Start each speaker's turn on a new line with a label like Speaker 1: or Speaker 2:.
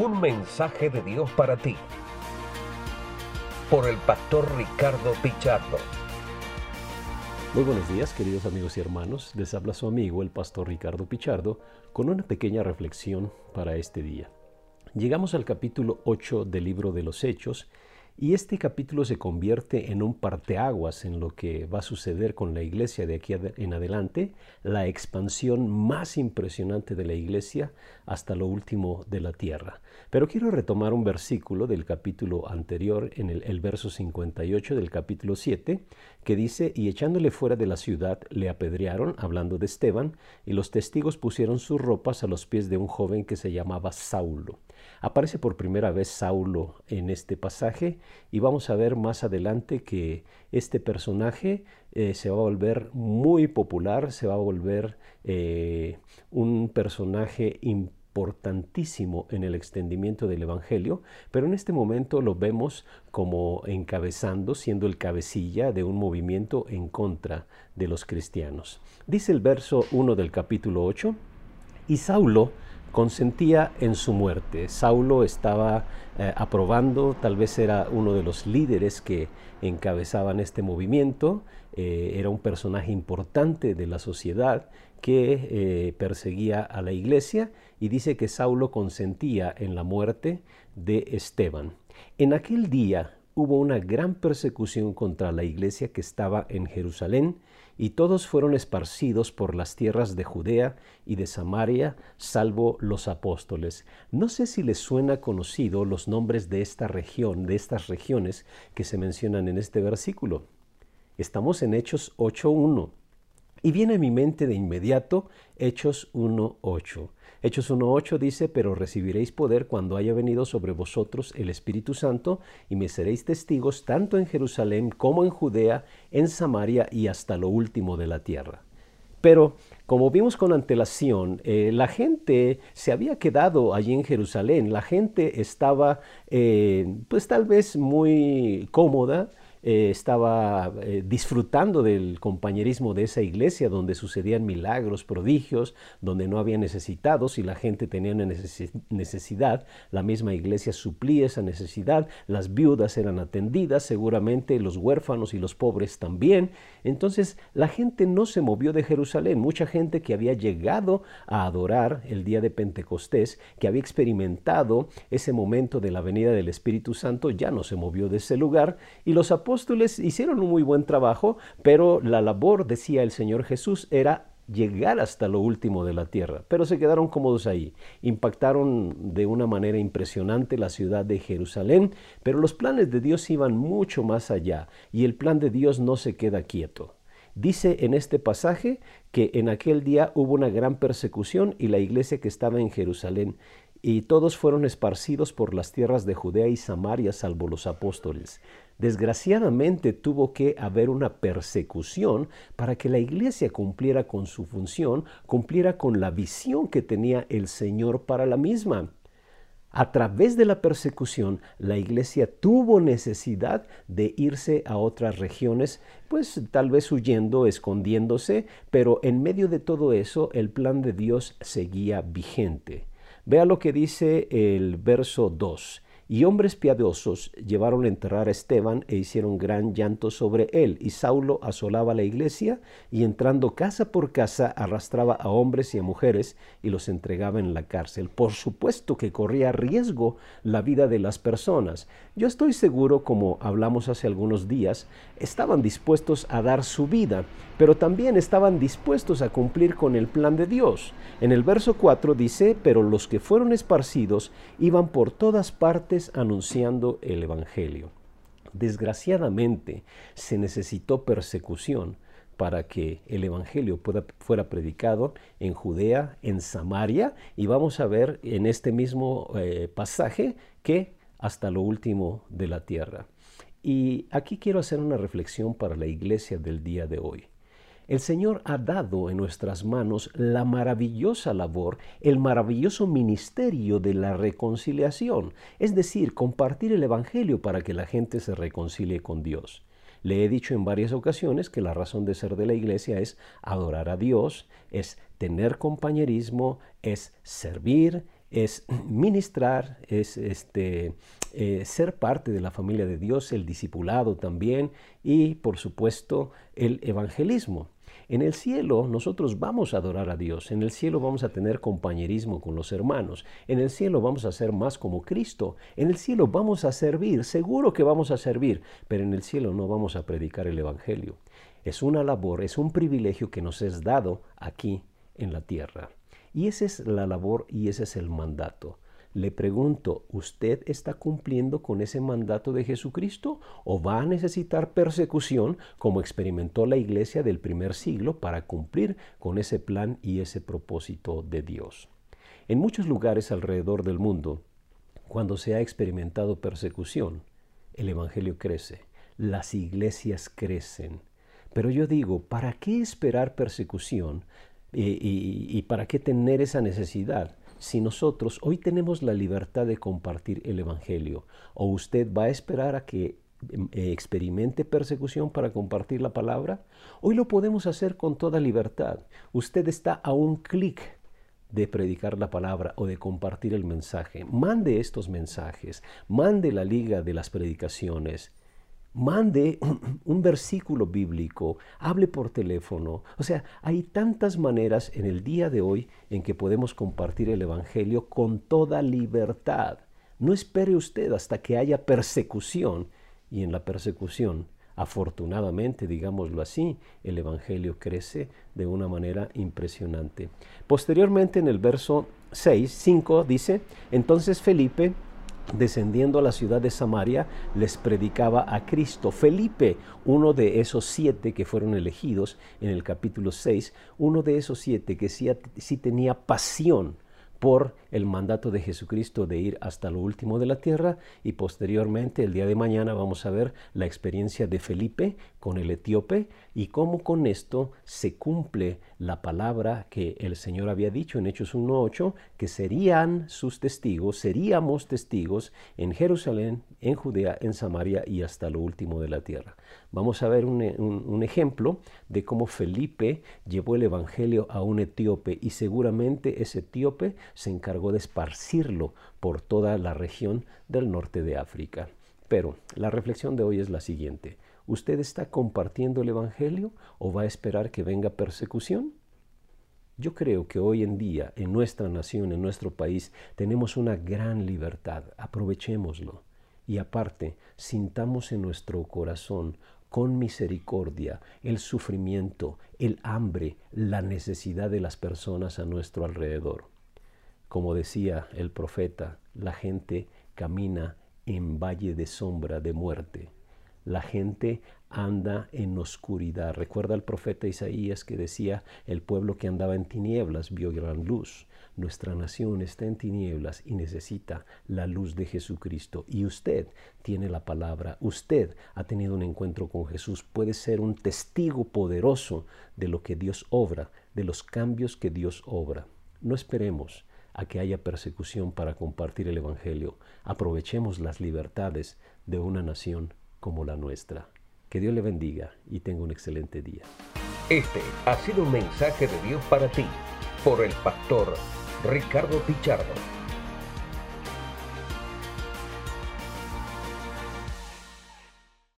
Speaker 1: Un mensaje de Dios para ti. Por el pastor Ricardo Pichardo.
Speaker 2: Muy buenos días, queridos amigos y hermanos. Les habla su amigo, el pastor Ricardo Pichardo, con una pequeña reflexión para este día. Llegamos al capítulo 8 del libro de los Hechos y este capítulo se convierte en un parteaguas en lo que va a suceder con la iglesia de aquí en adelante, la expansión más impresionante de la iglesia hasta lo último de la tierra. Pero quiero retomar un versículo del capítulo anterior, en el, verso 58 del capítulo 7, que dice, y echándole fuera de la ciudad le apedrearon, hablando de Esteban, y los testigos pusieron sus ropas a los pies de un joven que se llamaba Saulo. Aparece por primera vez Saulo en este pasaje y vamos a ver más adelante que este personaje eh, se va a volver muy popular, se va a volver eh, un personaje importantísimo en el extendimiento del Evangelio, pero en este momento lo vemos como encabezando, siendo el cabecilla de un movimiento en contra de los cristianos. Dice el verso 1 del capítulo 8, y Saulo consentía en su muerte. Saulo estaba eh, aprobando, tal vez era uno de los líderes que encabezaban este movimiento, eh, era un personaje importante de la sociedad que eh, perseguía a la iglesia y dice que Saulo consentía en la muerte de Esteban. En aquel día hubo una gran persecución contra la iglesia que estaba en Jerusalén y todos fueron esparcidos por las tierras de Judea y de Samaria, salvo los apóstoles. No sé si les suena conocido los nombres de esta región, de estas regiones que se mencionan en este versículo. Estamos en Hechos 8.1 y viene a mi mente de inmediato Hechos 1.8. Hechos 1.8 dice, pero recibiréis poder cuando haya venido sobre vosotros el Espíritu Santo y me seréis testigos tanto en Jerusalén como en Judea, en Samaria y hasta lo último de la tierra. Pero como vimos con antelación, eh, la gente se había quedado allí en Jerusalén, la gente estaba eh, pues tal vez muy cómoda, eh, estaba eh, disfrutando del compañerismo de esa iglesia donde sucedían milagros, prodigios, donde no había necesitados y la gente tenía una necesidad, la misma iglesia suplía esa necesidad, las viudas eran atendidas, seguramente los huérfanos y los pobres también. Entonces la gente no se movió de Jerusalén, mucha gente que había llegado a adorar el día de Pentecostés, que había experimentado ese momento de la venida del Espíritu Santo, ya no se movió de ese lugar y los apóstoles hicieron un muy buen trabajo, pero la labor, decía el Señor Jesús, era llegar hasta lo último de la tierra, pero se quedaron cómodos ahí. Impactaron de una manera impresionante la ciudad de Jerusalén, pero los planes de Dios iban mucho más allá y el plan de Dios no se queda quieto. Dice en este pasaje que en aquel día hubo una gran persecución y la iglesia que estaba en Jerusalén y todos fueron esparcidos por las tierras de Judea y Samaria, salvo los apóstoles. Desgraciadamente tuvo que haber una persecución para que la iglesia cumpliera con su función, cumpliera con la visión que tenía el Señor para la misma. A través de la persecución, la iglesia tuvo necesidad de irse a otras regiones, pues tal vez huyendo, escondiéndose, pero en medio de todo eso el plan de Dios seguía vigente. Vea lo que dice el verso 2. Y hombres piadosos llevaron a enterrar a Esteban e hicieron gran llanto sobre él. Y Saulo asolaba la iglesia y entrando casa por casa arrastraba a hombres y a mujeres y los entregaba en la cárcel. Por supuesto que corría riesgo la vida de las personas. Yo estoy seguro, como hablamos hace algunos días, estaban dispuestos a dar su vida, pero también estaban dispuestos a cumplir con el plan de Dios. En el verso 4 dice, pero los que fueron esparcidos iban por todas partes anunciando el Evangelio. Desgraciadamente se necesitó persecución para que el Evangelio fuera predicado en Judea, en Samaria, y vamos a ver en este mismo eh, pasaje que hasta lo último de la tierra. Y aquí quiero hacer una reflexión para la iglesia del día de hoy. El Señor ha dado en nuestras manos la maravillosa labor, el maravilloso ministerio de la reconciliación, es decir, compartir el Evangelio para que la gente se reconcilie con Dios. Le he dicho en varias ocasiones que la razón de ser de la iglesia es adorar a Dios, es tener compañerismo, es servir, es ministrar, es este, eh, ser parte de la familia de Dios, el discipulado también y por supuesto el evangelismo. En el cielo nosotros vamos a adorar a Dios, en el cielo vamos a tener compañerismo con los hermanos, en el cielo vamos a ser más como Cristo, en el cielo vamos a servir, seguro que vamos a servir, pero en el cielo no vamos a predicar el Evangelio. Es una labor, es un privilegio que nos es dado aquí en la tierra. Y esa es la labor y ese es el mandato. Le pregunto, ¿usted está cumpliendo con ese mandato de Jesucristo o va a necesitar persecución como experimentó la iglesia del primer siglo para cumplir con ese plan y ese propósito de Dios? En muchos lugares alrededor del mundo, cuando se ha experimentado persecución, el Evangelio crece, las iglesias crecen. Pero yo digo, ¿para qué esperar persecución y, para qué tener esa necesidad? Si nosotros hoy tenemos la libertad de compartir el Evangelio, o usted va a esperar a que em, eh, experimente persecución para compartir la palabra, hoy lo podemos hacer con toda libertad. Usted está a un clic de predicar la palabra o de compartir el mensaje. Mande estos mensajes, mande la liga de las predicaciones, mande un versículo bíblico, hable por teléfono. O sea, hay tantas maneras en el día de hoy en que podemos compartir el Evangelio con toda libertad. No espere usted hasta que haya persecución y en la persecución, afortunadamente, digámoslo así, el Evangelio crece de una manera impresionante. Posteriormente en el verso 6, 5 dice, entonces Felipe descendiendo a la ciudad de Samaria, les predicaba a Cristo. Felipe, uno de esos siete que fueron elegidos en el capítulo 6, uno de esos siete que sí, sí tenía pasión por el mandato de Jesucristo de ir hasta lo último de la tierra y posteriormente el día de mañana vamos a ver la experiencia de Felipe con el etíope y cómo con esto se cumple la palabra que el Señor había dicho en Hechos 1.8, que serían sus testigos, seríamos testigos en Jerusalén, en Judea, en Samaria y hasta lo último de la tierra. Vamos a ver un, ejemplo de cómo Felipe llevó el Evangelio a un etíope y seguramente ese etíope se encargó de esparcirlo por toda la región del norte de África. Pero la reflexión de hoy es la siguiente. ¿Usted está compartiendo el Evangelio o va a esperar que venga persecución? Yo creo que hoy en día, en nuestra nación, en nuestro país, tenemos una gran libertad. Aprovechémoslo. Y aparte, sintamos en nuestro corazón con misericordia el sufrimiento, el hambre, la necesidad de las personas a nuestro alrededor. Como decía el profeta, la gente camina en valle de sombra de muerte. La gente anda en oscuridad. Recuerda el profeta Isaías que decía, el pueblo que andaba en tinieblas vio gran luz. Nuestra nación está en tinieblas y necesita la luz de Jesucristo. Y usted tiene la palabra, usted ha tenido un encuentro con Jesús, puede ser un testigo poderoso de lo que Dios obra, de los cambios que Dios obra. No esperemos a que haya persecución para compartir el Evangelio. Aprovechemos las libertades de una nación como la nuestra. Que Dios le bendiga y tenga un excelente día.
Speaker 1: Este ha sido un mensaje de Dios para ti por el pastor Ricardo Pichardo.